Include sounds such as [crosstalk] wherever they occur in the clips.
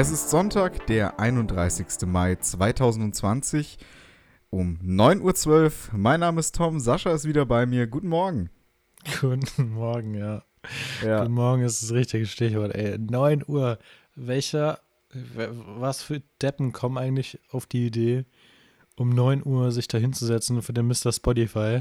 Es ist Sonntag, der 31. Mai 2020 um 9.12 Uhr. Mein Name ist Tom, Sascha ist wieder bei mir. Guten Morgen. Guten Morgen, ja. Ja. Guten Morgen ist das richtige Stichwort, ey. 9 Uhr. Welcher, was für Deppen kommen eigentlich auf die Idee, um 9 Uhr sich da hinzusetzen für den Mr. Spotify,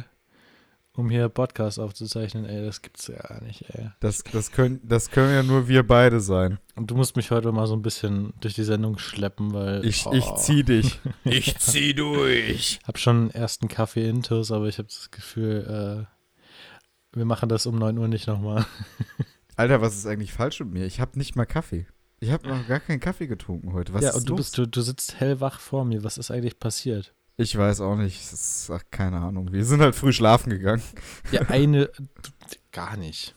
um hier Podcast aufzuzeichnen, ey, das gibt's ja gar nicht, ey. Das, das, können, das können ja nur wir beide sein. Und du musst mich heute mal so ein bisschen durch die Sendung schleppen, weil Ich, oh, ich zieh dich. [laughs] Ich zieh durch. hab schon einen ersten Kaffee intus, aber ich habe das Gefühl, äh, wir machen das um 9 Uhr nicht nochmal. [laughs] Alter, was ist eigentlich falsch mit mir? Ich habe nicht mal Kaffee. Ich habe noch gar keinen Kaffee getrunken heute. Was ja, ist und du bist, du, du sitzt hellwach vor mir. Was ist eigentlich passiert? Ich weiß auch nicht. Das ist, ach, keine Ahnung. Wir sind halt früh schlafen gegangen. Ja, eine. [laughs] Gar nicht.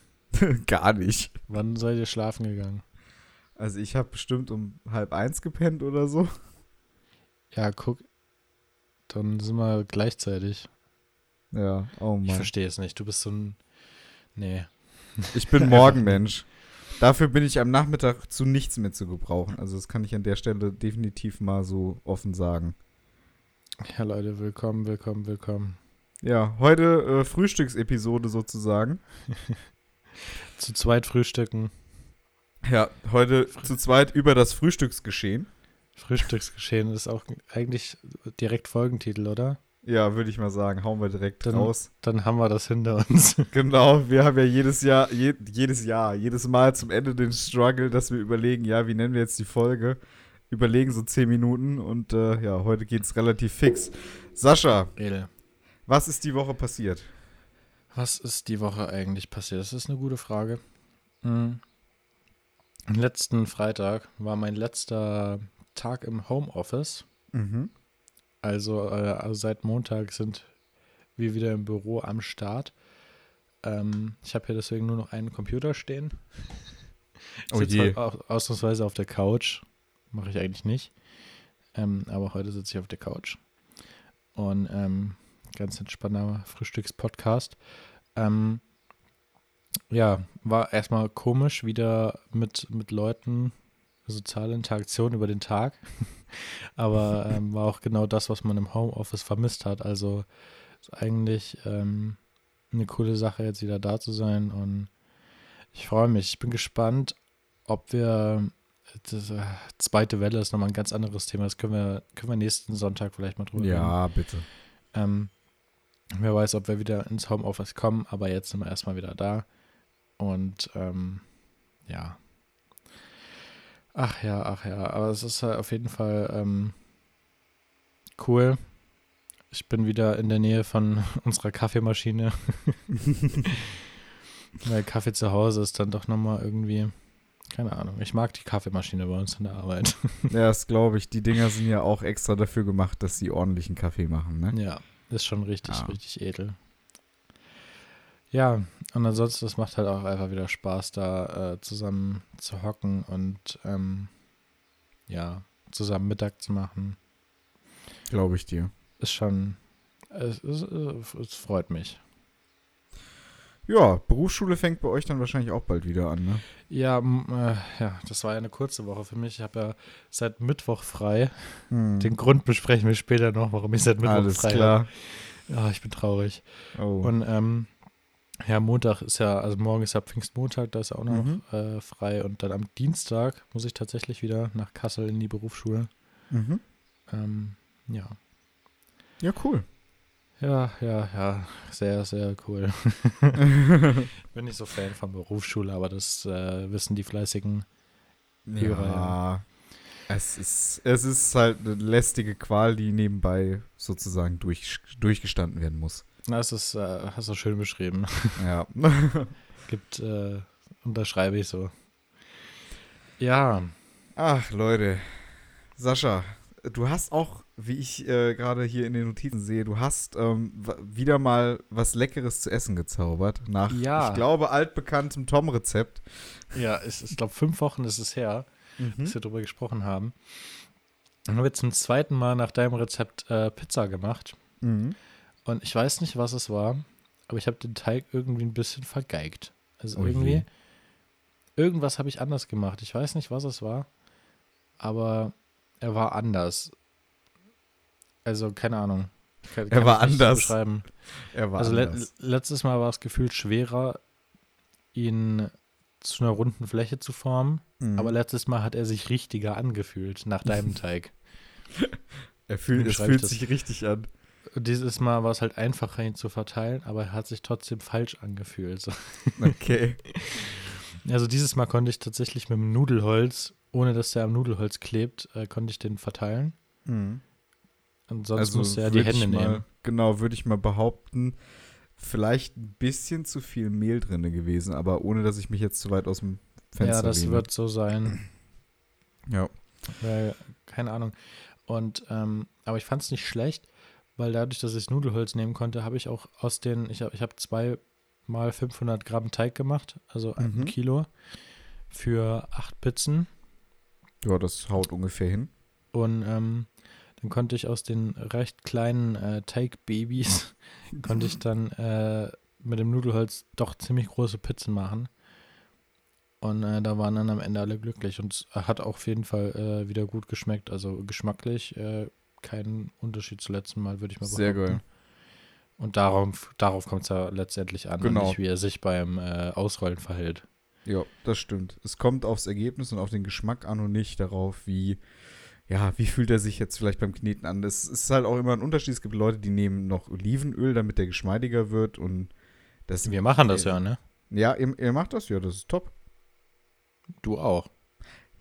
gar nicht. Wann seid ihr schlafen gegangen? Also ich habe bestimmt um halb eins gepennt oder so. Ja, guck. Dann sind wir gleichzeitig. Ja, oh Ich Mann. verstehe es nicht. Du bist so ein. Nee. Ich bin Morgenmensch. [laughs] Dafür bin ich am Nachmittag zu nichts mehr zu gebrauchen. Also das kann ich an der Stelle definitiv mal so offen sagen. Ja, Leute, willkommen, willkommen, willkommen. Ja, heute äh, Frühstücksepisode sozusagen. [laughs] Zu zweit frühstücken. Ja, heute zu zweit über das Frühstücksgeschehen. Frühstücksgeschehen ist auch eigentlich direkt Folgentitel, oder? Ja, würde ich mal sagen, hauen wir direkt Dann- raus. Dann haben wir das hinter uns. [laughs] Genau, wir haben ja jedes Jahr, je, jedes Jahr, jedes Mal zum Ende den Struggle, dass wir überlegen, ja, wie nennen wir jetzt die Folge? Überlegen so 10 Minuten und äh, ja, heute geht es relativ fix. Sascha, Edel. was ist die Woche passiert? Was ist die Woche eigentlich passiert? Das ist eine gute Frage. Mhm. Letzten Freitag war mein letzter Tag im Homeoffice. Mhm. Also, äh, also seit Montag sind wir wieder im Büro am Start. Ähm, ich habe hier deswegen nur noch einen Computer stehen. Ich Oh sitze je. au- ausnahmsweise auf der Couch. Mache ich eigentlich nicht. Ähm, aber heute sitze ich auf der Couch. Und ähm, ganz entspannter Frühstückspodcast. Ähm, ja, war erstmal komisch, wieder mit, mit Leuten soziale Interaktion über den Tag. [laughs] Aber ähm, war auch genau das, was man im Homeoffice vermisst hat. Also ist eigentlich ähm, eine coole Sache, jetzt wieder da zu sein. Und ich freue mich. Ich bin gespannt, ob wir. Das, äh, zweite Welle ist nochmal ein ganz anderes Thema. Das können wir, können wir nächsten Sonntag vielleicht mal drüber reden. Ja, bitte. Ähm, wer weiß, ob wir wieder ins Homeoffice kommen, aber jetzt sind wir erstmal wieder da. Und ähm, ja. Ach ja, ach ja. Aber es ist halt auf jeden Fall ähm, cool. Ich bin wieder in der Nähe von [laughs] unserer Kaffeemaschine. [laughs] Weil Kaffee zu Hause ist dann doch nochmal irgendwie. Keine Ahnung. Ich mag die Kaffeemaschine bei uns in der Arbeit. [laughs] Ja, das glaube ich. Die Dinger sind ja auch extra dafür gemacht, dass sie ordentlichen Kaffee machen, ne? Ja, ist schon richtig, Ja. richtig edel. Ja, und ansonsten, es macht halt auch einfach wieder Spaß, da äh, zusammen zu hocken und ähm, ja, zusammen Mittag zu machen. Glaube ich dir. Ist schon, es, es, es freut mich. Ja, Berufsschule fängt bei euch dann wahrscheinlich auch bald wieder an, ne? Ja, äh, ja, das war ja eine kurze Woche für mich. Ich habe ja seit Mittwoch frei. Hm. Den Grund besprechen wir später noch, warum ich seit Mittwoch Alles frei klar. habe. Ja, ich bin traurig. Oh. Und ähm, ja, Montag ist ja, also morgen ist ja Pfingstmontag, da ist auch noch Mhm. äh, frei. Und dann am Dienstag muss ich tatsächlich wieder nach Kassel in die Berufsschule. mhm. Ähm, ja. Ja, cool. Ja, ja, ja, sehr, sehr cool. [laughs] Bin nicht so Fan von Berufsschule, aber das äh, wissen die fleißigen. Hörer, Ja. Es ist, es ist halt eine lästige Qual, die nebenbei sozusagen durch, durchgestanden werden muss. Na, es ist, äh, hast du schön beschrieben. [laughs] Ja. [laughs] Gibt, äh, unterschreibe ich so. Ja, Ach, Leute. Sascha, du hast auch, wie ich äh, gerade hier in den Notizen sehe, du hast ähm, wieder mal was Leckeres zu essen gezaubert. Nach, Ja. ich glaube, altbekanntem Tom-Rezept. ja, es, ich glaube, fünf Wochen ist es her. Mhm. dass wir darüber gesprochen haben. Dann habe ich zum zweiten Mal nach deinem Rezept äh, Pizza gemacht. Mhm. Und ich weiß nicht, was es war, aber ich habe den Teig irgendwie ein bisschen vergeigt. Also Oh je. irgendwie, irgendwas habe ich anders gemacht. Ich weiß nicht, was es war. aber er war anders. Also, keine Ahnung. Kann, er war anders. Beschreiben. Er war also anders. Le letztes Mal war es gefühlt schwerer, ihn zu einer runden Fläche zu formen. Mhm. Aber letztes Mal hat er sich richtiger angefühlt nach deinem [laughs] Teig. er fühlt, es fühlt sich richtig an. Dieses Mal war es halt einfacher, ihn zu verteilen, aber er hat sich trotzdem falsch angefühlt. So. Okay. [laughs] Also dieses Mal konnte ich tatsächlich mit dem Nudelholz, ohne dass der am Nudelholz klebt, äh, konnte ich den verteilen. Mhm. Und sonst also musste er die Hände mal, nehmen. Genau, würde ich mal behaupten, vielleicht ein bisschen zu viel Mehl drin gewesen, aber ohne, dass ich mich jetzt zu weit aus dem Fenster Ja, das lehne. wird so sein. [clears throat] Ja. Weil, keine Ahnung. Und, ähm, aber ich fand es nicht schlecht, weil dadurch, dass ich Nudelholz nehmen konnte, habe ich auch aus den, ich habe ich hab zwei mal 500 Gramm Teig gemacht, also ein Mhm. Kilo für acht Pizzen. Ja, das haut ungefähr hin. Und ähm, dann konnte ich aus den recht kleinen äh, Teigbabys, [laughs] konnte ich dann äh, mit dem Nudelholz doch ziemlich große Pizzen machen. Und äh, da waren dann am Ende alle glücklich. Und es hat auch auf jeden Fall äh, wieder gut geschmeckt. Also geschmacklich äh, kein Unterschied zum letzten Mal, würde ich mal behaupten. Sehr geil. Und darauf, darauf kommt es ja letztendlich an, Genau. nicht wie er sich beim äh, Ausrollen verhält. Ja, das stimmt. Es kommt aufs Ergebnis und auf den Geschmack an und nicht darauf, wie, ja, wie fühlt er sich jetzt vielleicht beim Kneten an. Es ist halt auch immer ein Unterschied. Es gibt Leute, die nehmen noch Olivenöl, damit der geschmeidiger wird und das. Wir machen das ja, ne? Ja, ihr, ihr macht das, ja, das ist top. Du auch.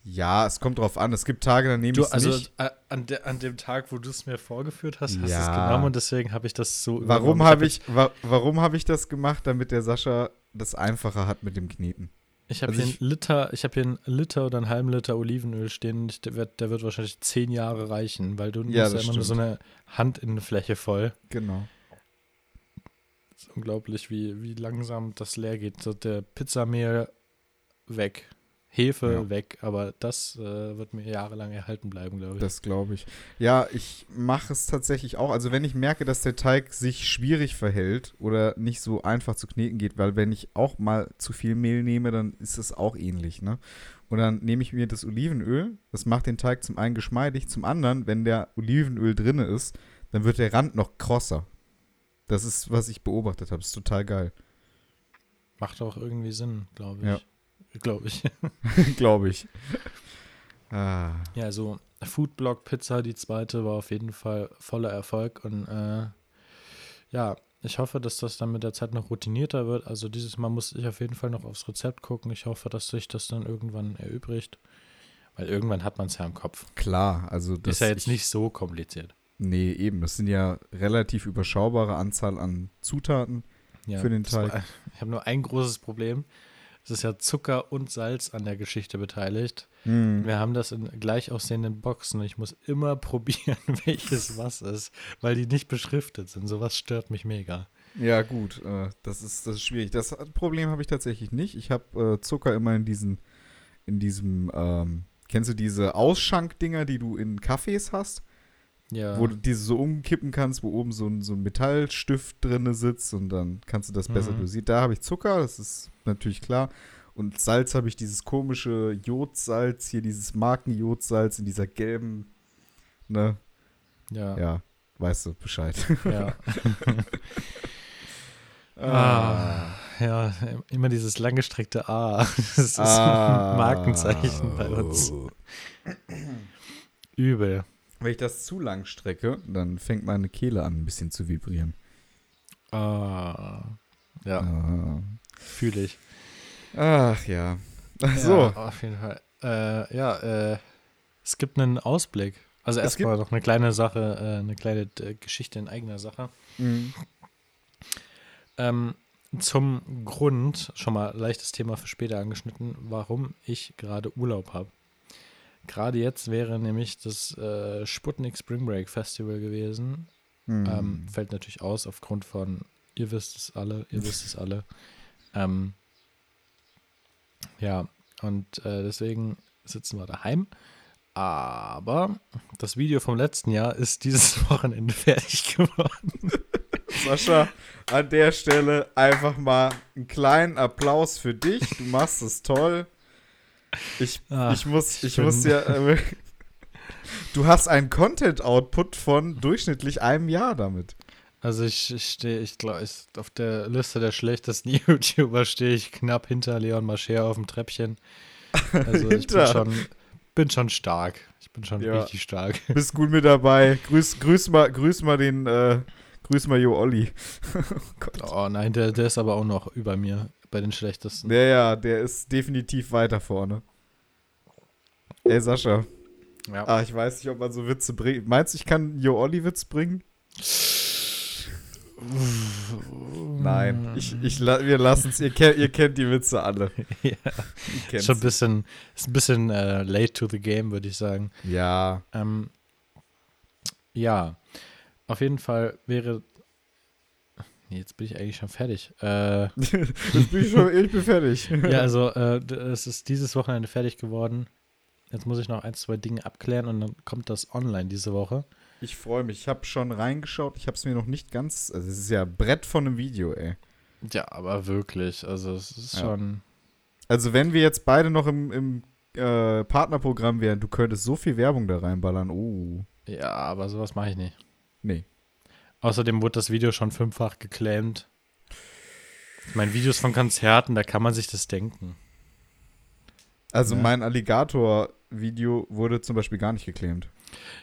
Ja, es kommt drauf an. Es gibt Tage, da nehme ich es also nicht. äh, an, de, an dem Tag, wo du es mir vorgeführt hast, hast du es genommen und deswegen habe ich das so Warum habe hab ich, wa warum habe ich das gemacht, damit der Sascha das einfacher hat mit dem Kneten? Ich habe Also hier ich- einen Liter, ich habe hier einen Liter oder einen halben Liter Olivenöl stehen. ich- Der wird, der wird wahrscheinlich zehn Jahre reichen, weil du Ja, musst ja immer nur so eine Handinnenfläche voll. Genau. Das ist unglaublich, wie, wie langsam das leer geht. So der Pizzamehl weg, Hefe Ja. weg, aber das äh, wird mir jahrelang erhalten bleiben, glaube ich. Das glaube ich. Ja, ich mache es tatsächlich auch. Also wenn ich merke, dass der Teig sich schwierig verhält oder nicht so einfach zu kneten geht, weil wenn ich auch mal zu viel Mehl nehme, dann ist es auch ähnlich, ne? Und dann nehme ich mir das Olivenöl, das macht den Teig zum einen geschmeidig, zum anderen, wenn der Olivenöl drinne ist, dann wird der Rand noch krosser. Das ist, was ich beobachtet habe. Ist total geil. Macht auch irgendwie Sinn, glaube ich. Ja. Glaube ich. [laughs] glaube ich. Ah. Ja, also Foodblock Pizza, die zweite, war auf jeden Fall voller Erfolg und äh, ja, ich hoffe, dass das dann mit der Zeit noch routinierter wird. Also dieses Mal muss ich auf jeden Fall noch aufs Rezept gucken. Ich hoffe, dass sich das dann irgendwann erübrigt, weil irgendwann hat man es ja im Kopf. Klar, also das ist ja jetzt ich, nicht so kompliziert. Nee, eben. Das sind ja relativ überschaubare Anzahl an Zutaten. Ja, Für den das war- Teig. [laughs] Ich habe nur ein großes Problem. Es ist ja Zucker und Salz an der Geschichte beteiligt. Hm. Wir haben das in gleich aussehenden Boxen und ich muss immer [laughs] probieren, welches was ist, weil die nicht beschriftet sind. Sowas stört mich mega. Ja, gut. Äh, das, ist, das ist schwierig. Das Problem habe ich tatsächlich nicht. Ich habe äh, Zucker immer in diesen, in diesem, ähm, kennst du diese Ausschankdinger, die du in Cafés hast? Ja. Wo du diese so umkippen kannst, wo oben so ein, so ein Metallstift drinne sitzt und dann kannst du das besser Mhm. dosieren. Da habe ich Zucker, das ist natürlich klar. Und Salz habe ich dieses komische Jodsalz, hier dieses Markenjodsalz in dieser gelben, ne? ja. Ja, weißt du Bescheid. Ja. [laughs] [laughs] Ah, ja, immer dieses langgestreckte A. [laughs] Das ist Ah. ein Markenzeichen bei uns. Übel. Wenn ich das zu lang strecke, dann fängt meine Kehle an, ein bisschen zu vibrieren. Ah. Ja, Ah. fühle ich. Ach ja. Ach so. Ja, auf jeden Fall. Äh, ja, äh, es gibt einen Ausblick. Also Es erstmal noch eine kleine Sache, äh, eine kleine äh, Geschichte in eigener Sache. Mhm. Ähm, zum Grund, schon mal leichtes Thema für später angeschnitten, warum ich gerade Urlaub habe. Gerade jetzt wäre nämlich das äh, Sputnik Spring Break Festival gewesen. Mhm. Ähm, fällt natürlich aus aufgrund von, ihr wisst es alle, ihr wisst es alle. [laughs] Ähm, ja, und äh, deswegen sitzen wir daheim. Aber das Video vom letzten Jahr ist dieses [laughs] Wochenende fertig geworden. [laughs] Sascha, an der Stelle einfach mal einen kleinen Applaus für dich. Du machst es toll. Ich, Ah, ich muss, ich schön. muss ja, äh, [laughs] Du hast einen Content-Output von durchschnittlich einem Jahr damit. Also ich ich stehe, ich glaube, auf der Liste der schlechtesten [laughs] YouTuber stehe ich knapp hinter Leon Mascher auf dem Treppchen. Also ich bin [laughs] schon, bin schon stark. Ich bin schon Ja. richtig stark. Bist gut mit dabei. Grüß, grüß mal, grüß mal den, äh, grüß mal Jo Olli. Oh nein, der, der ist aber auch noch über mir bei den schlechtesten. Ja, ja, der ist definitiv weiter vorne. Ey, Sascha. Ja. Ah, ich weiß nicht, ob man so Witze bringt. Meinst du, ich kann Jo Olli Witz bringen? Nein, ich, ich, wir lassen es. Ihr, kennt- ihr kennt die Witze alle. [laughs] Ja. Ist schon ein bisschen, ist ein bisschen äh, late to the game, würde ich sagen. Ja. Ähm, ja, auf jeden Fall wäre. Nee, jetzt bin ich eigentlich schon fertig. Äh, [laughs] Jetzt bin ich, schon, ich bin fertig. ja, also äh, es ist dieses Wochenende fertig geworden. Jetzt muss ich noch ein, zwei Dinge abklären und dann kommt das online diese Woche. Ich freue mich. Ich habe schon reingeschaut. Ich habe es mir noch nicht ganz. Also, es ist ja Brett von einem Video, ey. Ja, aber wirklich. Also es ist Ja. schon. Also, wenn wir jetzt beide noch im, im äh, Partnerprogramm wären, du könntest so viel Werbung da reinballern. Oh. Ja, aber sowas mache ich nicht. Nee. Außerdem wurde das Video schon fünffach geclaimed. Ich meine, Videos von Konzerten, da kann man sich das denken. Also, Ja. mein Alligator-Video wurde zum Beispiel gar nicht geclaimed.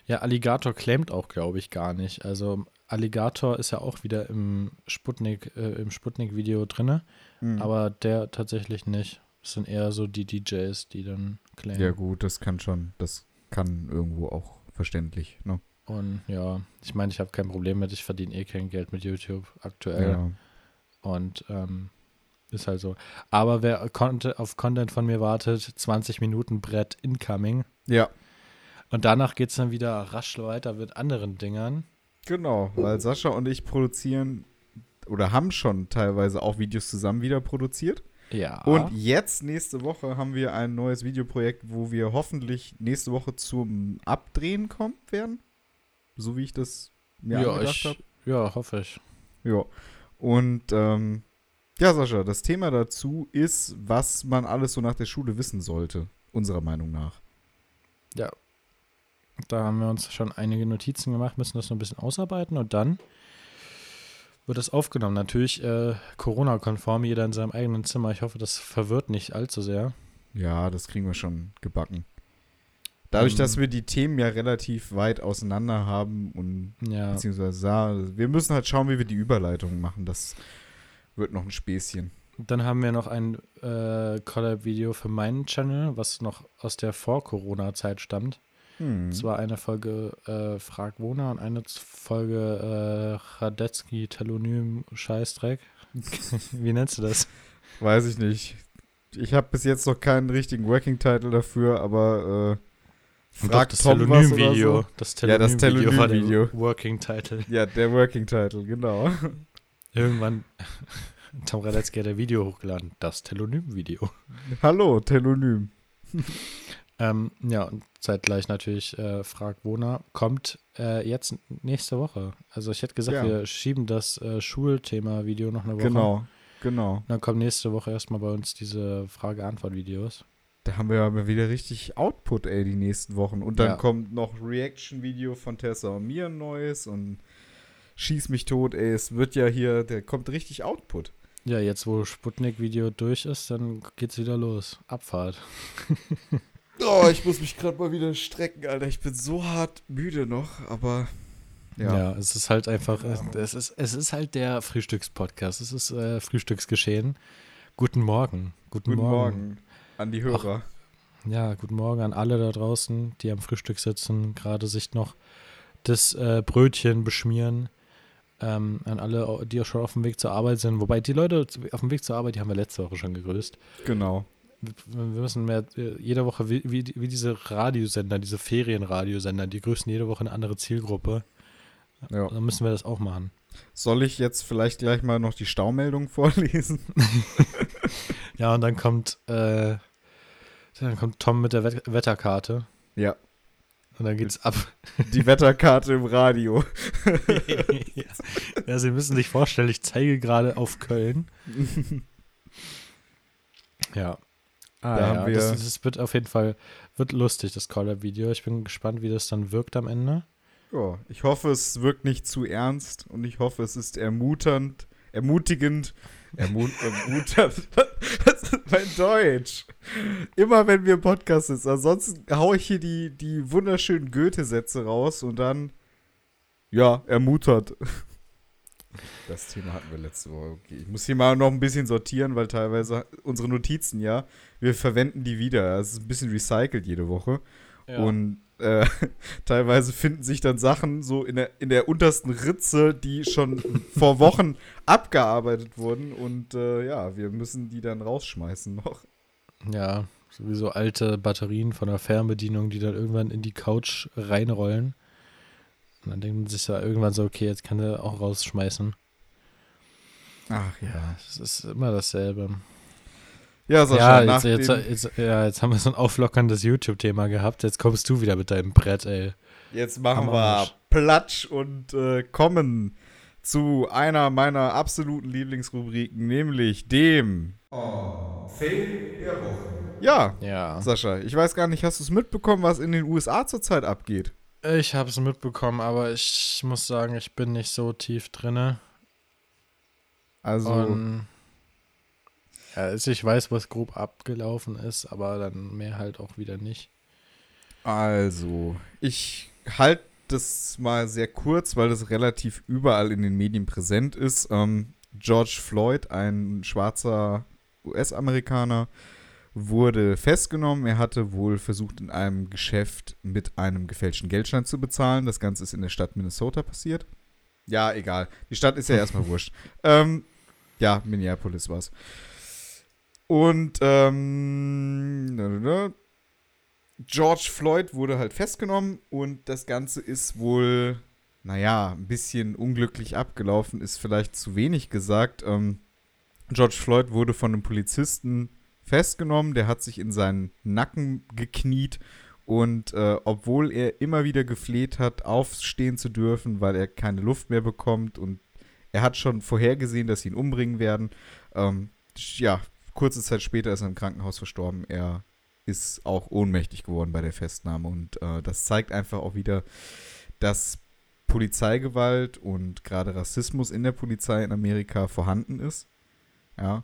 Ja, Alligator claimt auch, glaube ich, gar nicht. Also Alligator ist ja auch wieder im Sputnik, äh, im Sputnik-Video drinne, Mhm. aber der tatsächlich nicht. Es sind eher so die DJs, die dann claimen. Ja, gut, das kann schon. Das kann irgendwo auch verständlich, ne? Und ja, ich meine, ich habe kein Problem mit, ich verdiene eh kein Geld mit YouTube aktuell. Ja. Und ähm, ist halt so. Aber wer Content, auf Content von mir wartet, 20 Minuten Brett incoming. ja, Und danach geht es dann wieder rasch weiter mit anderen Dingern. genau. Weil Sascha und ich produzieren oder haben schon teilweise auch Videos zusammen wieder produziert. Ja. Und jetzt, nächste Woche, haben wir ein neues Videoprojekt, wo wir hoffentlich nächste Woche zum Abdrehen kommen werden. So wie ich das mir ja, angedacht habe. ja, hoffe ich. Ja. Und ähm, ja, Sascha, das Thema dazu ist, was man alles so nach der Schule wissen sollte, unserer Meinung nach. Ja. Da haben wir uns schon einige Notizen gemacht, müssen das noch ein bisschen ausarbeiten und dann wird das aufgenommen. Natürlich äh, Corona-konform, jeder in seinem eigenen Zimmer. Ich hoffe, das verwirrt nicht allzu sehr. Ja, das kriegen wir schon gebacken. Dadurch, Ähm. dass wir die Themen ja relativ weit auseinander haben und Ja. beziehungsweise sa- wir müssen halt schauen, wie wir die Überleitung machen. Das wird noch ein Späßchen. Dann haben wir noch ein äh, Collab-Video für meinen Channel, was noch aus der Vor-Corona-Zeit stammt. Hm. Es war eine Folge äh, Frag Wona und eine Folge äh, Radetzky Telonym Scheißdreck. [laughs] Wie nennst du das? Weiß ich nicht. Ich habe bis jetzt noch keinen richtigen Working Title dafür, aber äh, frag das Tom was oder Telonym-Video. so. Das Ja, das Telonym-Video Telonym-Video. Working Title. Ja, der Working Title, genau. Irgendwann [laughs] Tom Radetzky hat ein Video hochgeladen. Das Telonym-Video. Hallo, Telonym. Ähm, ja, und zeitgleich natürlich äh, Frag Wona kommt äh, jetzt nächste Woche. Also ich hätte gesagt, Ja. wir schieben das äh, Schulthema-Video noch eine Woche. Genau, genau. Dann kommen nächste Woche erstmal bei uns diese Frage-Antwort-Videos. Da haben wir aber wieder richtig Output, ey, die nächsten Wochen. Und dann Ja. kommt noch Reaction-Video von Tessa und mir ein neues und schieß mich tot, ey. Es wird ja hier, der kommt richtig Output. Ja, jetzt wo Sputnik-Video durch ist, dann geht's wieder los. Abfahrt. [laughs] Oh, ich muss mich gerade mal wieder strecken, Alter. Ich bin so hart müde noch, aber Ja, ja. es ist halt einfach, es, es, ist, es ist halt der Frühstückspodcast. Es ist äh, Frühstücksgeschehen. Guten Morgen. Guten, Guten Morgen. Morgen an die Hörer. Ja, guten Morgen an alle da draußen, die am Frühstück sitzen, gerade sich noch das äh, Brötchen beschmieren. Ähm, an alle, die auch schon auf dem Weg zur Arbeit sind. Wobei die Leute auf dem Weg zur Arbeit, die haben wir letzte Woche schon gegrüßt. Genau. Wir wir müssen mehr, äh, jede Woche, wie, wie, wie diese Radiosender, diese Ferienradiosender, die grüßen jede Woche eine andere Zielgruppe. Ja. Dann müssen wir das auch machen. Soll ich jetzt vielleicht gleich mal noch die Staumeldung [laughs] vorlesen? [laughs] Ja, und dann kommt, äh, dann kommt Tom mit der Wet Wetterkarte Ja. und dann geht's ab. [laughs] Die Wetterkarte im Radio. [laughs] ja. ja, Sie müssen sich vorstellen, ich zeige gerade auf Köln. Ja. Ah, Da ja, haben wir- das, das wird auf jeden Fall wird lustig, das Caller-Video. Ich bin gespannt, wie das dann wirkt am Ende. Ja, ich hoffe, es wirkt nicht zu ernst und ich hoffe, es ist ermuternd, ermutigend, ermu ermuternd. [laughs] Das ist mein Deutsch. Immer wenn wir im Podcast sind. Ansonsten haue ich hier die, die wunderschönen Goethe-Sätze raus und dann, ja, ermuntert. [laughs] Das Thema hatten wir letzte Woche. Okay. Ich muss hier mal noch ein bisschen sortieren, weil teilweise unsere Notizen, ja, wir verwenden die wieder. Es ist ein bisschen recycelt jede Woche. Und äh, [laughs] teilweise finden sich dann Sachen so in der, in der untersten Ritze, die schon vor Wochen [laughs] abgearbeitet wurden. Und äh, ja, wir müssen die dann rausschmeißen noch. Ja, sowieso alte Batterien von der Fernbedienung, die dann irgendwann in die Couch reinrollen. Und dann denkt man sich ja irgendwann so, okay, jetzt kann er auch rausschmeißen. Ach ja. Es ist immer dasselbe. Ja, Sascha, ja, nach jetzt, dem, jetzt, jetzt, ja, jetzt haben wir so ein auflockerndes YouTube-Thema gehabt. Jetzt kommst du wieder mit deinem Brett, ey. jetzt machen wir. Platsch und äh, kommen zu einer meiner absoluten Lieblingsrubriken, nämlich dem Fail der Woche. Ja, Ja. Sascha, ich weiß gar nicht, hast du es mitbekommen, was in den USA zurzeit abgeht? Ich habe es mitbekommen, aber ich muss sagen, ich bin nicht so tief drinne. Also, Und also ich weiß, was grob abgelaufen ist, aber dann mehr halt auch wieder nicht. also, ich halte das mal sehr kurz, weil das relativ überall in den Medien präsent ist. Ähm, George Floyd, ein schwarzer US-Amerikaner, wurde festgenommen. Er hatte wohl versucht, in einem Geschäft mit einem gefälschten Geldschein zu bezahlen. Das Ganze ist in der Stadt Minnesota passiert. Ja, egal. Die Stadt ist ja erstmal [laughs] wurscht. Ähm, ja, Minneapolis war's. Und ähm, na, na, na. George Floyd wurde halt festgenommen und das Ganze ist wohl, naja, ein bisschen unglücklich abgelaufen, ist vielleicht zu wenig gesagt. Ähm, George Floyd wurde von einem Polizisten festgenommen, der hat sich in seinen Nacken gekniet und äh, obwohl er immer wieder gefleht hat, aufstehen zu dürfen, weil er keine Luft mehr bekommt und er hat schon vorhergesehen, dass sie ihn umbringen werden, ähm, ja, kurze Zeit später ist er im Krankenhaus verstorben. Er ist auch ohnmächtig geworden bei der Festnahme. Und äh, das zeigt einfach auch wieder, dass Polizeigewalt und gerade Rassismus in der Polizei in Amerika vorhanden ist. Ja.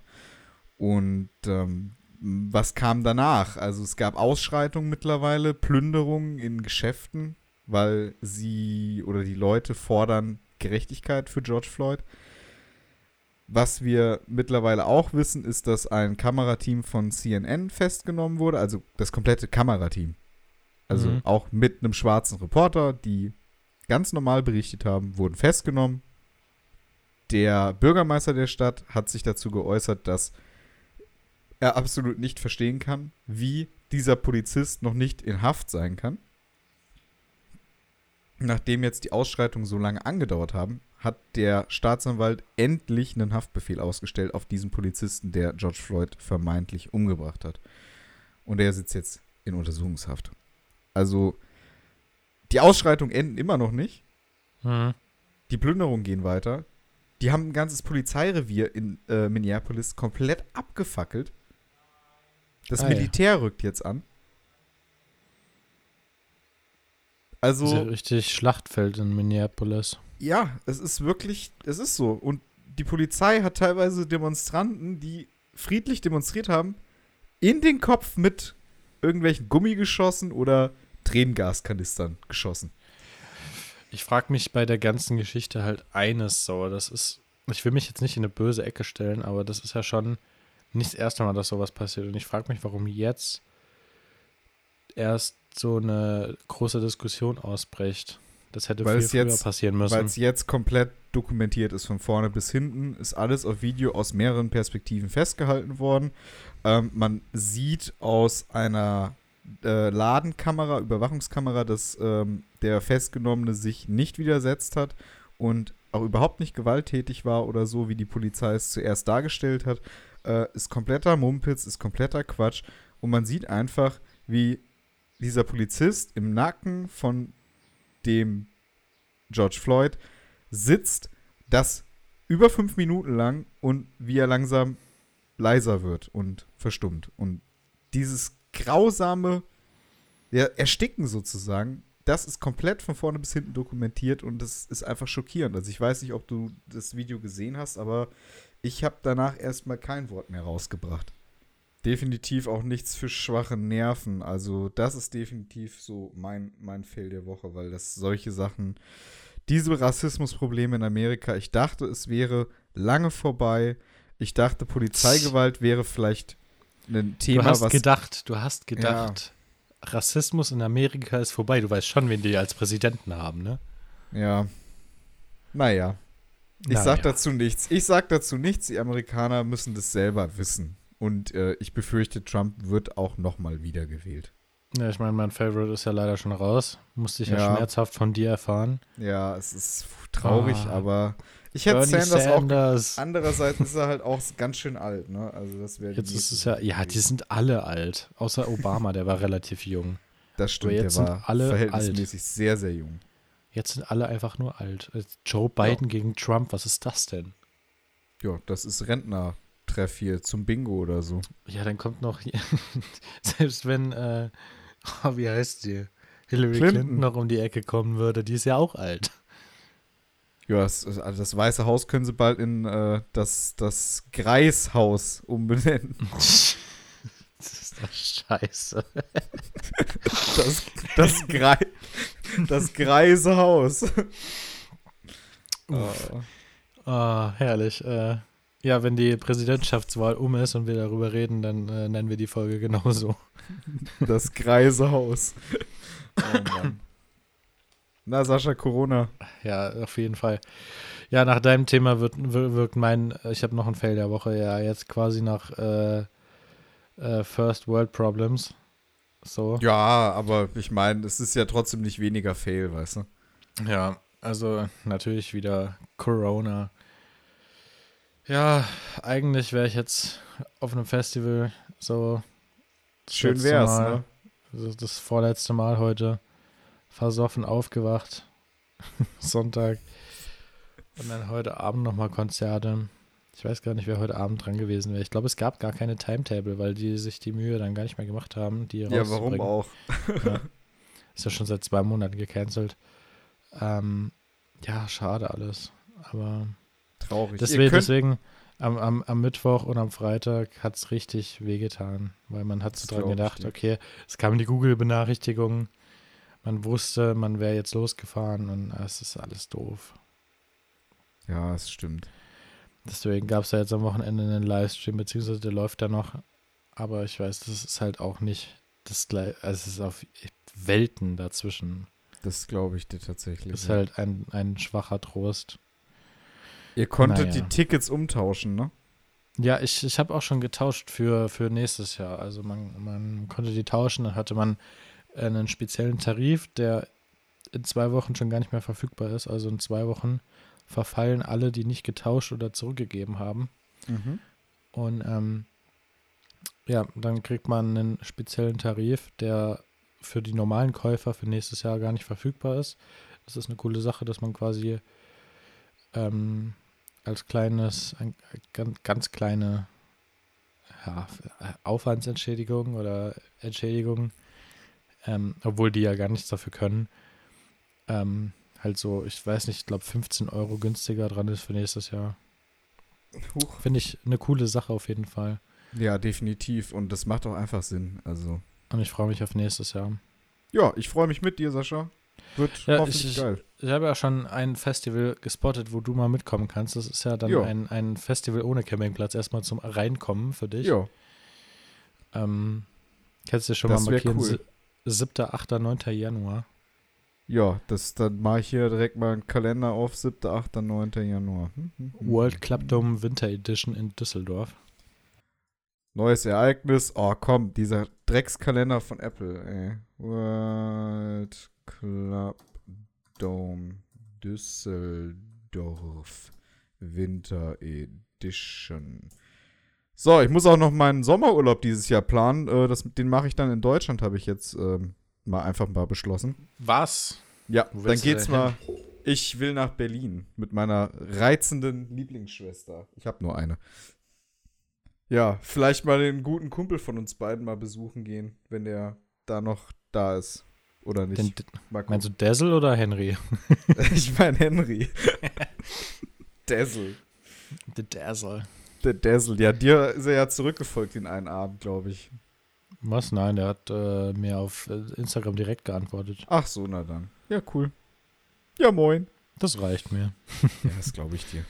Und ähm, was kam danach? Also es gab Ausschreitungen mittlerweile, Plünderungen in Geschäften, weil sie oder die Leute fordern Gerechtigkeit für George Floyd. Was wir mittlerweile auch wissen, ist, dass ein Kamerateam von CNN festgenommen wurde, also das komplette Kamerateam. Also Mhm. auch mit einem schwarzen Reporter, die ganz normal berichtet haben, wurden festgenommen. Der Bürgermeister der Stadt hat sich dazu geäußert, dass er absolut nicht verstehen kann, wie dieser Polizist noch nicht in Haft sein kann. Nachdem jetzt die Ausschreitungen so lange angedauert haben, hat der Staatsanwalt endlich einen Haftbefehl ausgestellt auf diesen Polizisten, der George Floyd vermeintlich umgebracht hat. Und er sitzt jetzt in Untersuchungshaft. Also, die Ausschreitungen enden immer noch nicht. Mhm. Die Plünderungen gehen weiter. Die haben ein ganzes Polizeirevier in äh, Minneapolis komplett abgefackelt. Das Ah, ja. Militär rückt jetzt an. Also. Ist ja richtig Schlachtfeld in Minneapolis. Ja, es ist wirklich, es ist so. Und die Polizei hat teilweise Demonstranten, die friedlich demonstriert haben, in den Kopf mit irgendwelchen Gummigeschossen oder Tränengaskanistern geschossen. Ich frage mich bei der ganzen Geschichte halt eines so. Das ist, ich will mich jetzt nicht in eine böse Ecke stellen, aber das ist ja schon nicht das erste Mal, dass sowas passiert. Und ich frage mich, warum jetzt erst so eine große Diskussion ausbricht. Das hätte Weil viel es früher jetzt- passieren Weil müssen. es jetzt komplett dokumentiert ist, von vorne bis hinten, ist alles auf Video aus mehreren Perspektiven festgehalten worden. Ähm, man sieht aus einer äh, Ladenkamera, Überwachungskamera, dass ähm, der Festgenommene sich nicht widersetzt hat und auch überhaupt nicht gewalttätig war oder so, wie die Polizei es zuerst dargestellt hat. Äh, ist kompletter Mumpitz, ist kompletter Quatsch. Und man sieht einfach, wie dieser Polizist im Nacken von dem George Floyd sitzt, das über fünf Minuten lang und wie er langsam leiser wird und verstummt. Und dieses grausame ja, Ersticken sozusagen, das ist komplett von vorne bis hinten dokumentiert und das ist einfach schockierend. Also ich weiß nicht, ob du das Video gesehen hast, aber ich habe danach erstmal kein Wort mehr rausgebracht. Definitiv auch nichts für schwache Nerven. Also das ist definitiv so mein, mein Fail der Woche, weil das solche Sachen, diese Rassismusprobleme in Amerika, ich dachte, es wäre lange vorbei. Ich dachte, Polizeigewalt wäre vielleicht ein Thema, du hast was gedacht, du hast gedacht, Rassismus in Amerika ist vorbei. Du weißt schon, wen die als Präsidenten haben, ne? Ja. Naja. Ich Naja. sag dazu nichts. Ich sag dazu nichts. Die Amerikaner müssen das selber wissen. Und äh, ich befürchte, Trump wird auch nochmal wiedergewählt. Ja, ich meine, mein Favorite ist ja leider schon raus. Musste ich ja, Ja. schmerzhaft von dir erfahren. Ja, es ist traurig, Ah. aber ich hätte Bernie Sanders, auch. Sanders. Andererseits ist er halt auch ganz schön alt, ne? Also das wäre die Jetzt ist es ja, ja, die sind alle alt. Außer [laughs] Obama, der war relativ jung. Das stimmt, der war alle verhältnismäßig sehr, sehr jung. Jetzt sind alle einfach nur alt. Äh, Joe Biden gegen Trump, was ist das denn? Ja, das ist Rentner-Treff hier zum Bingo oder so. Ja, dann kommt noch, hier- [laughs] selbst wenn, äh, oh, wie heißt die? Hillary Clinton. Clinton. noch um die Ecke kommen würde, die ist ja auch alt. Ja, das, also das Weiße Haus können sie bald in äh, das, das Greishaus umbenennen. [laughs] das ist doch scheiße. [laughs] Das, das, Grei, das Greise Haus. Ah, herrlich. Äh, ja, wenn die Präsidentschaftswahl um ist und wir darüber reden, dann äh, nennen wir die Folge genauso. [laughs] Das Greise Haus. Oh. Na, Sascha, Corona. Ja, auf jeden Fall. Ja, nach deinem Thema wird, wir- wirkt mein, ich habe noch ein Fail der Woche, ja, jetzt quasi nach äh, äh, First World Problems. So. Ja, aber ich meine, es ist ja trotzdem nicht weniger Fail, weißt du? Ja, also natürlich wieder Corona. Ja, eigentlich wäre ich jetzt auf einem Festival so. Schön wär's, Mal, ne? Das, das vorletzte Mal heute versoffen aufgewacht. [laughs] Sonntag. Und dann heute Abend nochmal Konzerte. Ich weiß gar nicht, wer heute Abend dran gewesen wäre. Ich glaube, es gab gar keine Timetable, weil die sich die Mühe dann gar nicht mehr gemacht haben, die Ja, warum auch? Ja. Ist ja schon seit zwei Monaten gecancelt. Ähm, ja, schade alles. Aber Traurig. Deswegen, deswegen am, am, am Mittwoch und am Freitag hat es richtig wehgetan, weil man hat Das so dran gedacht, okay, es kamen die Google-Benachrichtigungen, man wusste, man wäre jetzt losgefahren und es ist alles doof. ja, es stimmt. Deswegen gab es ja jetzt am Wochenende einen Livestream, beziehungsweise der läuft da noch. Aber ich weiß, das ist halt auch nicht das gleiche, also es ist auf Welten dazwischen. Das glaube ich dir tatsächlich. ist ja. halt ein, ein schwacher Trost. Ihr konntet Naja. die Tickets umtauschen, ne? Ja, ich, ich habe auch schon getauscht für, für nächstes Jahr. Also man, man konnte die tauschen, dann hatte man einen speziellen Tarif, der in zwei Wochen schon gar nicht mehr verfügbar ist. Also in zwei Wochen verfallen alle, die nicht getauscht oder zurückgegeben haben. Mhm. Und ähm, ja, dann kriegt man einen speziellen Tarif, der für die normalen Käufer für nächstes Jahr gar nicht verfügbar ist. Das ist eine coole Sache, dass man quasi ähm, als kleines, ein, ganz, ganz kleine ja, Aufwandsentschädigung oder Entschädigung, ähm, obwohl die ja gar nichts dafür können, ähm, halt so, ich weiß nicht, ich glaube 15 Euro günstiger dran ist für nächstes Jahr. Finde ich eine coole Sache auf jeden Fall. Ja, definitiv. Und das macht auch einfach Sinn. Also. Und ich freue mich auf nächstes Jahr. Ja, ich freue mich mit dir, Sascha. Wird Ja, hoffentlich ich- geil. Ich habe ja schon ein Festival gespottet, wo du mal mitkommen kannst. Das ist ja dann Jo. ein, ein Festival ohne Campingplatz. Erstmal zum Reinkommen für dich. Ja, Ähm, kannst du schon Das mal markieren? cool. Si- 7., 8., 9. Januar. ja, das, dann mache ich hier direkt mal einen Kalender auf 7., 8., 9. Januar. Hm, hm, hm. World Club Dome Winter Edition in Düsseldorf. Neues Ereignis. Oh, komm, dieser Dreckskalender von Apple, ey. World Club Dome Düsseldorf Winter Edition. So, ich muss auch noch meinen Sommerurlaub dieses Jahr planen. Äh, das, den mache ich dann in Deutschland, habe ich jetzt ähm, mal einfach mal beschlossen. Was? Ja, dann geht's mal. Ich will nach Berlin mit meiner reizenden Lieblingsschwester. Ich habe nur eine. Ja, vielleicht mal den guten Kumpel von uns beiden mal besuchen gehen, wenn der da noch da ist. Oder nicht. Den, meinst du Dazzle oder Henry? [laughs] ich meine Henry. [laughs] Dazzle. Der Dazzle. Der Dazzle. Ja, dir ist er ja zurückgefolgt in einen Abend, glaube ich. Was? Nein, der hat äh, mir auf äh, Instagram direkt geantwortet. Ach so, na dann. Ja, cool. Ja, moin. Das reicht mir. [laughs] ja, das glaube ich dir.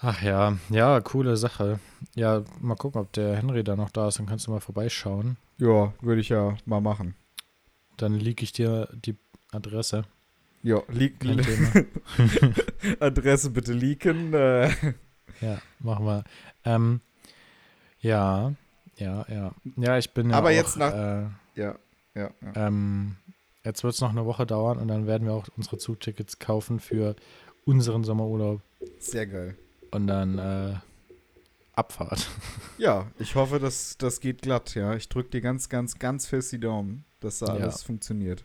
Ach ja, ja, coole Sache. Ja, mal gucken, ob der Henry da noch da ist, dann kannst du mal vorbeischauen. Ja, würde ich ja mal machen. Dann leak ich dir die Adresse. Ja, leak. [laughs] Adresse bitte leaken. Äh. [laughs] Ja, machen wir. Ähm, ja, ja, ja. Ja, ich bin ja Aber auch, jetzt nach- Äh, Ja, ja, ja. ähm, jetzt wird es noch eine Woche dauern und dann werden wir auch unsere Zugtickets kaufen für unseren Sommerurlaub Sehr geil. und dann äh, Abfahrt. Ja, ich hoffe, dass das geht glatt, ja. Ich drücke dir ganz, ganz, ganz fest die Daumen, dass da Ja. alles funktioniert.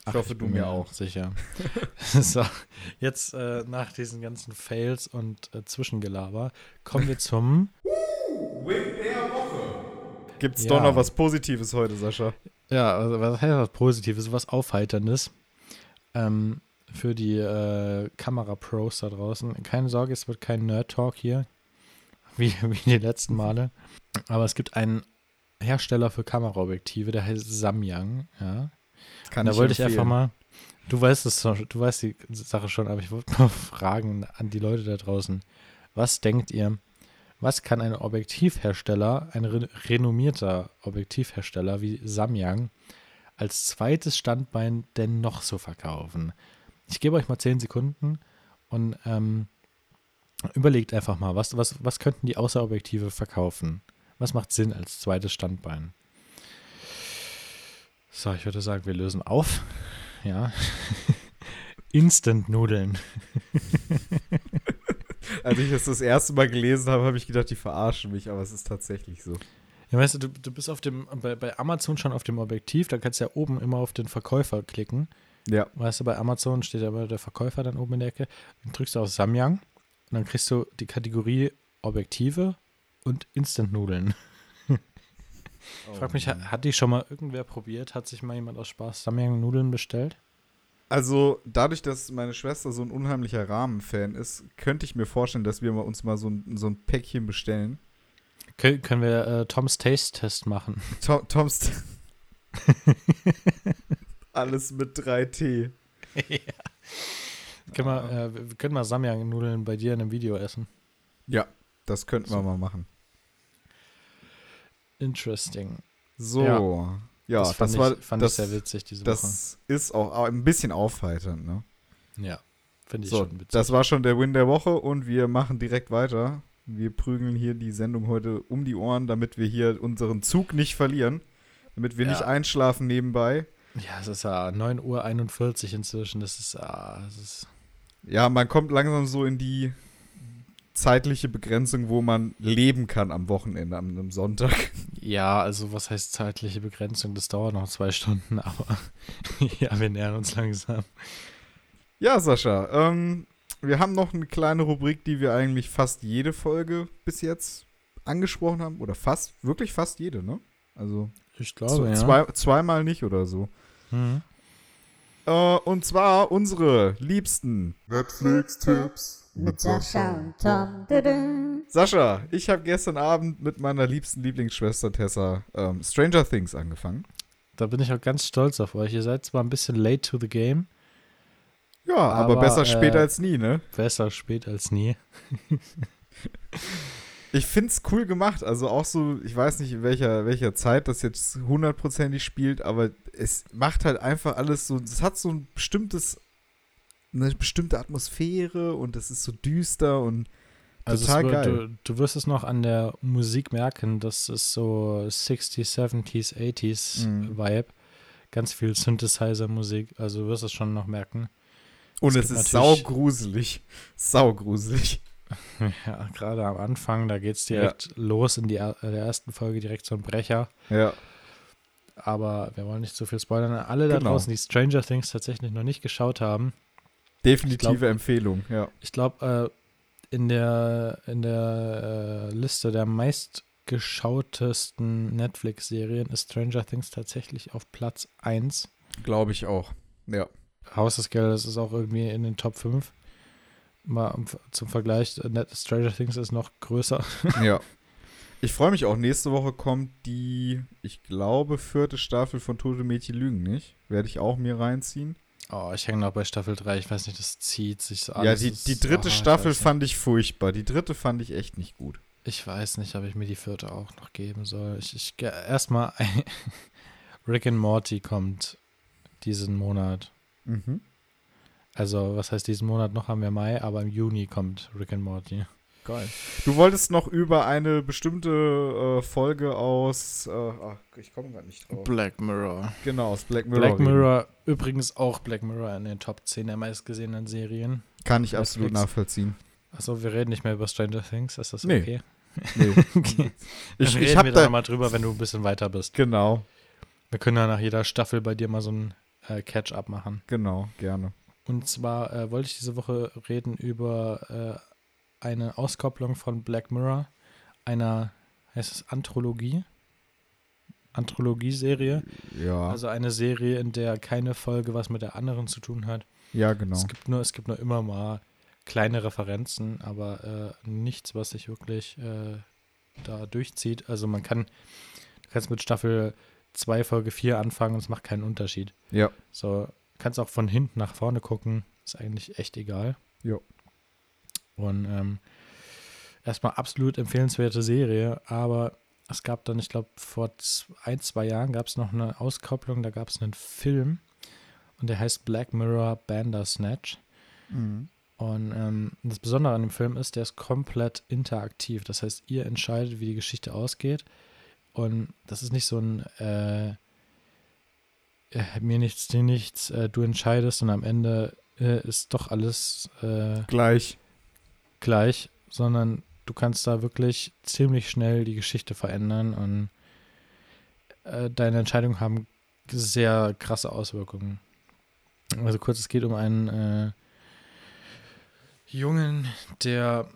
Ich Ach, hoffe, du bin mir auch. Sicher. [laughs] [laughs] so, jetzt äh, nach diesen ganzen Fails und äh, Zwischengelaber kommen wir zum. Gibt's Ja. doch noch was Positives heute, Sascha? Ja, also was heißt was Positives, was Aufheiterndes ähm, für die äh, Kamera-Pros da draußen. Keine Sorge, es wird kein Nerd-Talk hier, [laughs] wie, wie die letzten Male. Aber es gibt einen Hersteller für Kameraobjektive, der heißt Samyang. Ja. Kann da wollte ich einfach mal, du weißt es du weißt die Sache schon, aber ich wollte mal [laughs] fragen an die Leute da draußen. Was denkt ihr, was kann ein Objektivhersteller, ein re renommierter Objektivhersteller wie Samyang als zweites Standbein denn noch so verkaufen? Ich gebe euch mal 10 Sekunden und ähm, überlegt einfach mal, was, was, was könnten die außer Objektive verkaufen? Was macht Sinn als zweites Standbein? So, ich würde sagen, wir lösen auf. Ja. [laughs] Instant-Nudeln. [laughs] Als ich das das erste Mal gelesen habe, habe ich gedacht, die verarschen mich, aber es ist tatsächlich so. Ja, weißt du, du, du bist auf dem, bei, bei Amazon schon auf dem Objektiv, da kannst du ja oben immer auf den Verkäufer klicken. Ja, Weißt du, bei Amazon steht ja immer der Verkäufer dann oben in der Ecke. Dann drückst du auf Samyang und dann kriegst du die Kategorie Objektive und Instant-Nudeln. [laughs] Oh Frag mich, hat, hat die schon mal irgendwer probiert? Hat sich mal jemand aus Spaß Samyang-Nudeln bestellt? Also, dadurch, dass meine Schwester so ein unheimlicher Rahmen-Fan ist, könnte ich mir vorstellen, dass wir uns mal so ein, so ein Päckchen bestellen. Kön können wir äh, Toms Taste-Test machen? [laughs] Tom, Toms. [laughs] Alles mit 3T. Können wir, äh, wir können mal Samyang-Nudeln bei dir in einem Video essen. Ja, das könnten wir So. mal machen. Interesting. So. Ja, das, fand, war. ich, fand das, ich sehr witzig diese Woche. das ist auch au- ein bisschen aufheiternd, ne? Ja, finde ich So, schon witzig. das war schon der Win der Woche und wir machen direkt weiter. Wir prügeln hier die Sendung heute um die Ohren, damit wir hier unseren Zug nicht verlieren. Damit wir Ja. nicht einschlafen nebenbei. ja, es ist ja 9.41 Uhr inzwischen. Das ist, ah, das ist Ja, man kommt langsam so in die zeitliche Begrenzung, wo man leben kann am Wochenende, am, am Sonntag. ja, also was heißt zeitliche Begrenzung? Das dauert noch zwei Stunden, [laughs] aber ja, wir nähern uns langsam. Ja, Sascha, ähm, wir haben noch eine kleine Rubrik, die wir eigentlich fast jede Folge bis jetzt angesprochen haben. Oder fast, wirklich fast jede, ne? Also Ich glaube, ja. zwei, zweimal nicht oder so. Mhm. Äh, und zwar unsere liebsten. Netflix-Tipps Mit Sascha und Tom. Sascha, ich habe gestern Abend mit meiner liebsten Lieblingsschwester Tessa ähm, Stranger Things angefangen. Da bin ich auch ganz stolz auf euch. Ihr seid zwar ein bisschen late to the game, Ja, aber, Aber, besser äh, spät als nie, ne? besser spät als nie. [laughs] Ich find's cool gemacht. Also auch so, ich weiß nicht, in welcher, welcher Zeit das jetzt hundertprozentig spielt, aber es macht halt einfach alles so, es hat so ein bestimmtes, eine bestimmte Atmosphäre und es ist so düster und Also Total wird, geil. Du, du wirst es noch an der Musik merken, das ist so 60s, 70s, 80s Mhm. Vibe. Ganz viel Synthesizer-Musik, also du wirst es schon noch merken. und Es es ist saugruselig. Saugruselig. [laughs] Ja, gerade am Anfang, da geht es direkt los in die, er- der ersten Folge, direkt so ein Brecher. Ja. Aber wir wollen nicht so viel spoilern. Alle da Genau. draußen, die Stranger Things tatsächlich noch nicht geschaut haben, Definitive glaub- Empfehlung, ja. ich glaube, in der, in der äh, Liste der meistgeschautesten Netflix-Serien ist Stranger Things tatsächlich auf Platz 1. Glaube ich auch. Ja. Haus des Geldes ist auch irgendwie in den Top 5. Mal um, zum Vergleich, äh, Stranger Things ist noch größer. [laughs] Ja. Ich freue mich auch. Nächste Woche kommt die, ich glaube, vierte Staffel von Tote Mädchen Lügen, nicht? Werde ich auch mir reinziehen. Oh, ich hänge noch bei Staffel 3. Ich weiß nicht, das zieht sich so ja, alles. die, die dritte oh, Staffel fand ich furchtbar. Die dritte fand ich echt nicht gut. Ich weiß nicht, ob ich mir die vierte auch noch geben soll. Ich, ich erstmal [laughs] Rick and Morty kommt diesen Monat. Mhm. Also, was heißt diesen Monat noch? Haben wir Mai, aber im Juni kommt Rick and Morty. Geil. Du wolltest noch über eine bestimmte äh, Folge aus, äh, ach, ich komme gerade nicht drauf. Black Mirror. Genau, aus Black Mirror. Black reden. Mirror, übrigens auch Black Mirror in den Top 10 der meistgesehenen Serien. Kann ich absolut Netflix. nachvollziehen. Achso, wir reden nicht mehr über Stranger Things, ist das Nee. okay? Nee. [laughs] okay. Ich, Dann ich reden wir da da. mal drüber, wenn du ein bisschen weiter bist. Genau, Wir können ja nach jeder Staffel bei dir mal so ein äh, Catch-up machen. genau, gerne. Und zwar äh, wollte ich diese Woche reden über äh, eine Auskopplung von Black Mirror, einer, heißt es Anthologie? Anthologieserie. Ja, Also eine Serie, in der keine Folge was mit der anderen zu tun hat. ja, genau. Es gibt nur, es gibt nur immer mal kleine Referenzen, aber äh, nichts, was sich wirklich äh, da durchzieht. Also man kann, du kannst mit Staffel 2, Folge 4 anfangen und es macht keinen Unterschied. Ja, So, kannst auch von hinten nach vorne gucken, ist eigentlich echt egal. Jo. Und ähm, erstmal absolut empfehlenswerte Serie, aber es gab dann, ich glaube, vor ein, zwei Jahren gab es noch eine Auskopplung, da gab es einen Film und der heißt Black Mirror Bandersnatch. mhm. Und ähm, das Besondere an dem Film ist, der ist komplett interaktiv. Das heißt, ihr entscheidet, wie die Geschichte ausgeht. Und das ist nicht so ein äh, äh, mir nichts, dir nichts, äh, du entscheidest und am Ende äh, ist doch alles äh, gleich. Gleich, sondern du kannst da wirklich ziemlich schnell die Geschichte verändern und äh, deine Entscheidungen haben sehr krasse Auswirkungen. Also kurz, es geht um einen äh, Jungen, der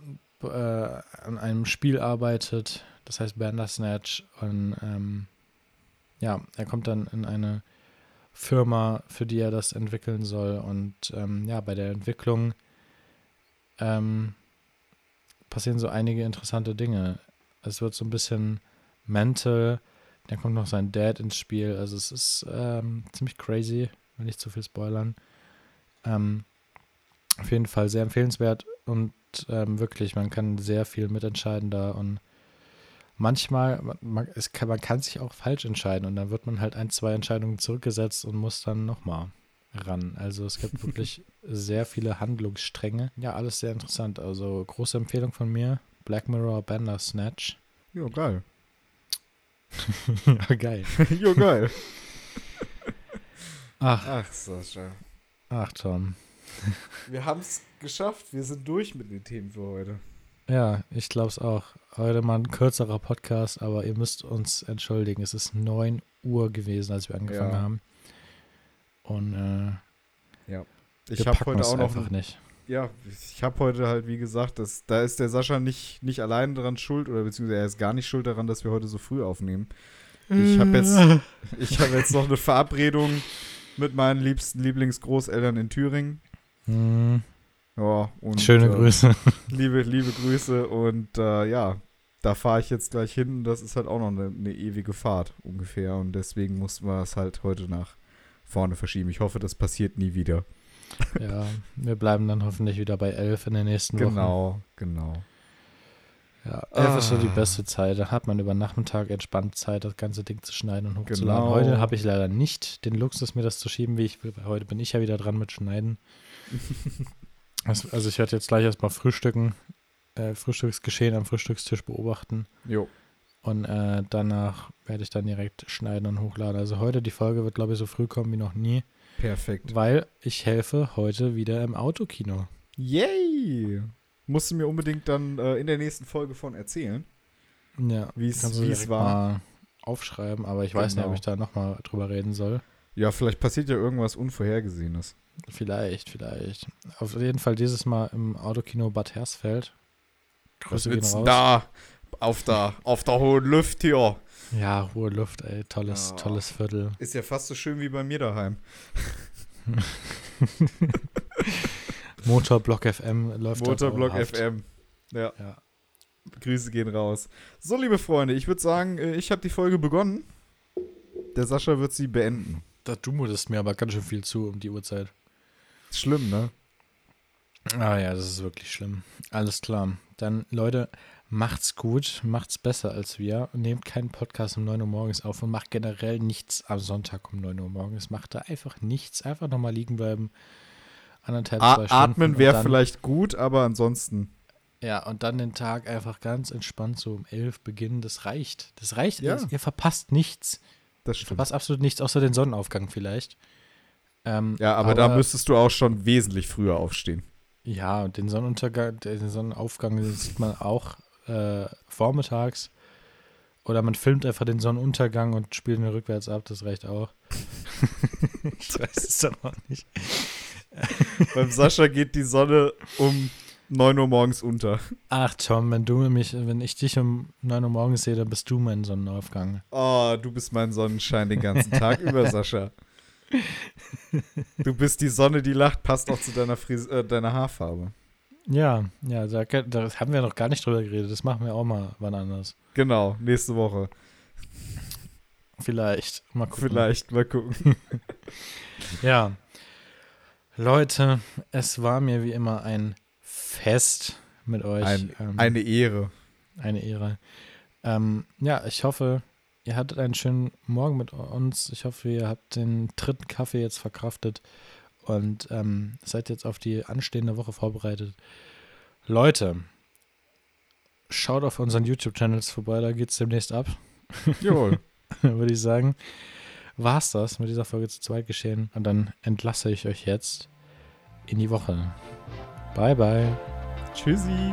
äh, an einem Spiel arbeitet, das heißt Bandersnatch und ähm, ja, er kommt dann in eine Firma, für die er das entwickeln soll und ähm, ja, bei der Entwicklung ähm, passieren so einige interessante Dinge. Es wird so ein bisschen mental, dann kommt noch sein Dad ins Spiel. Also es ist ähm, ziemlich crazy, will nicht zu viel spoilern. Ähm, auf jeden Fall sehr empfehlenswert und ähm, wirklich, man kann sehr viel mitentscheiden da und manchmal, man, man, es kann, man kann sich auch falsch entscheiden und dann wird man halt ein, zwei Entscheidungen zurückgesetzt und muss dann nochmal ran. Also es gibt wirklich [laughs] sehr viele Handlungsstränge. Ja, alles sehr interessant. Also große Empfehlung von mir. Black Mirror Bandersnatch. Ja, geil. [laughs] ja, geil. [laughs] ja, geil. Ach, Ach, Sascha. ach Tom. Wir haben es geschafft. Wir sind durch mit den Themen für heute. Ja, ich glaube es auch. Heute mal ein kürzerer Podcast, aber ihr müsst uns entschuldigen. Es ist 9 Uhr gewesen, als wir angefangen Ja. haben. Und äh, Ich wir habe heute auch noch einfach nicht. Ja, ich habe heute halt, wie gesagt, das, da ist der Sascha nicht, nicht allein dran schuld oder beziehungsweise er ist gar nicht schuld daran, dass wir heute so früh aufnehmen. Ich habe jetzt, ich habe jetzt noch eine Verabredung mit meinen liebsten Lieblingsgroßeltern in Thüringen. Hm, Ja, und schöne äh, Grüße. [laughs] Liebe, liebe Grüße und äh, ja, da fahre ich jetzt gleich hin. Das ist halt auch noch eine, eine ewige Fahrt ungefähr und deswegen mussten wir es halt heute nach vorne verschieben. Ich hoffe, das passiert nie wieder. ja, wir bleiben dann hoffentlich wieder bei 11 in den nächsten Wochen. Genau, genau. Ja, 11 ist so die Ah. beste Zeit. Da hat man über Nachmittag entspannt Zeit, das ganze Ding zu schneiden und hochzuladen. Genau. Heute habe ich leider nicht den Luxus, mir das zu schieben, wie ich will. Heute bin ich ja wieder dran mit Schneiden. [laughs] Also, also ich werde jetzt gleich erstmal frühstücken, äh, Frühstücksgeschehen am Frühstückstisch beobachten Jo. Und äh, danach werde ich dann direkt schneiden und hochladen. Also heute die Folge wird, glaube ich, so früh kommen wie noch nie, Perfekt. weil ich helfe heute wieder im Autokino. Yay! Musst du mir unbedingt dann äh, in der nächsten Folge von erzählen, Ja, wie es war. aufschreiben, aber ich weiß nicht, Genau. ob ich da nochmal drüber reden soll. Ja, vielleicht passiert ja irgendwas Unvorhergesehenes. Vielleicht, vielleicht. Auf jeden Fall dieses Mal im Autokino Bad Hersfeld. Was Grüße gehen willst du raus. da? Auf der, auf der hohen Luft hier. Ja, hohe Luft, ey. Tolles, Ja. tolles Viertel. Ist ja fast so schön wie bei mir daheim. [laughs] Motorblock FM läuft Motorblock. FM. Ja, Ja. Grüße gehen raus. So, liebe Freunde, ich würde sagen, äh, ich habe die Folge begonnen. Der Sascha wird sie beenden. Da du mutest mir aber ganz schön viel zu um die Uhrzeit. Schlimm, ne? Ah ja, das ist wirklich schlimm. Alles klar. Dann, Leute, macht's gut, macht's besser als wir. Nehmt keinen Podcast um 9 Uhr morgens auf und macht generell nichts am Sonntag um 9 Uhr morgens. Macht da einfach nichts. Einfach nochmal liegen bleiben. Anderthalb, A zwei Stunden. atmen wäre vielleicht gut, aber ansonsten. Ja, und dann den Tag einfach ganz entspannt so um 11 beginnen. Das reicht. Das reicht. Ja. Ihr verpasst nichts. Das Ihr stimmt. verpasst absolut nichts, außer den Sonnenaufgang vielleicht. Ähm, Ja, aber, da müsstest du auch schon wesentlich früher aufstehen. Ja, und den Sonnenuntergang, den Sonnenaufgang sieht man auch äh, vormittags. Oder man filmt einfach den Sonnenuntergang und spielt ihn rückwärts ab, das reicht auch. [laughs] ich weiß es doch noch nicht. [laughs] Beim Sascha geht die Sonne um 9 Uhr morgens unter. Ach Tom, wenn du mich, wenn ich dich um 9 Uhr morgens sehe, dann bist du mein Sonnenaufgang. Oh, du bist mein Sonnenschein den ganzen Tag über, [laughs] Sascha. Du bist die Sonne, die lacht, passt auch zu deiner, Fris äh, deiner Haarfarbe. Ja, ja, da, da haben wir noch gar nicht drüber geredet. Das machen wir auch mal wann anders. Genau, nächste Woche. Vielleicht. Mal gucken. Vielleicht, mal gucken. [laughs] Ja. Leute, es war mir wie immer ein Fest mit euch. Ein, Ähm, eine Ehre. Eine Ehre. Ähm, ja, ich hoffe, ihr hattet einen schönen Morgen mit uns. Ich hoffe, ihr habt den dritten Kaffee jetzt verkraftet und ähm, seid jetzt auf die anstehende Woche vorbereitet. Leute, schaut auf unseren YouTube-Channels vorbei, da geht es demnächst ab, Jawohl. [laughs] würde ich sagen. War's das mit dieser Folge zu zweit geschehen und dann entlasse ich euch jetzt in die Woche. Bye, bye. Tschüssi.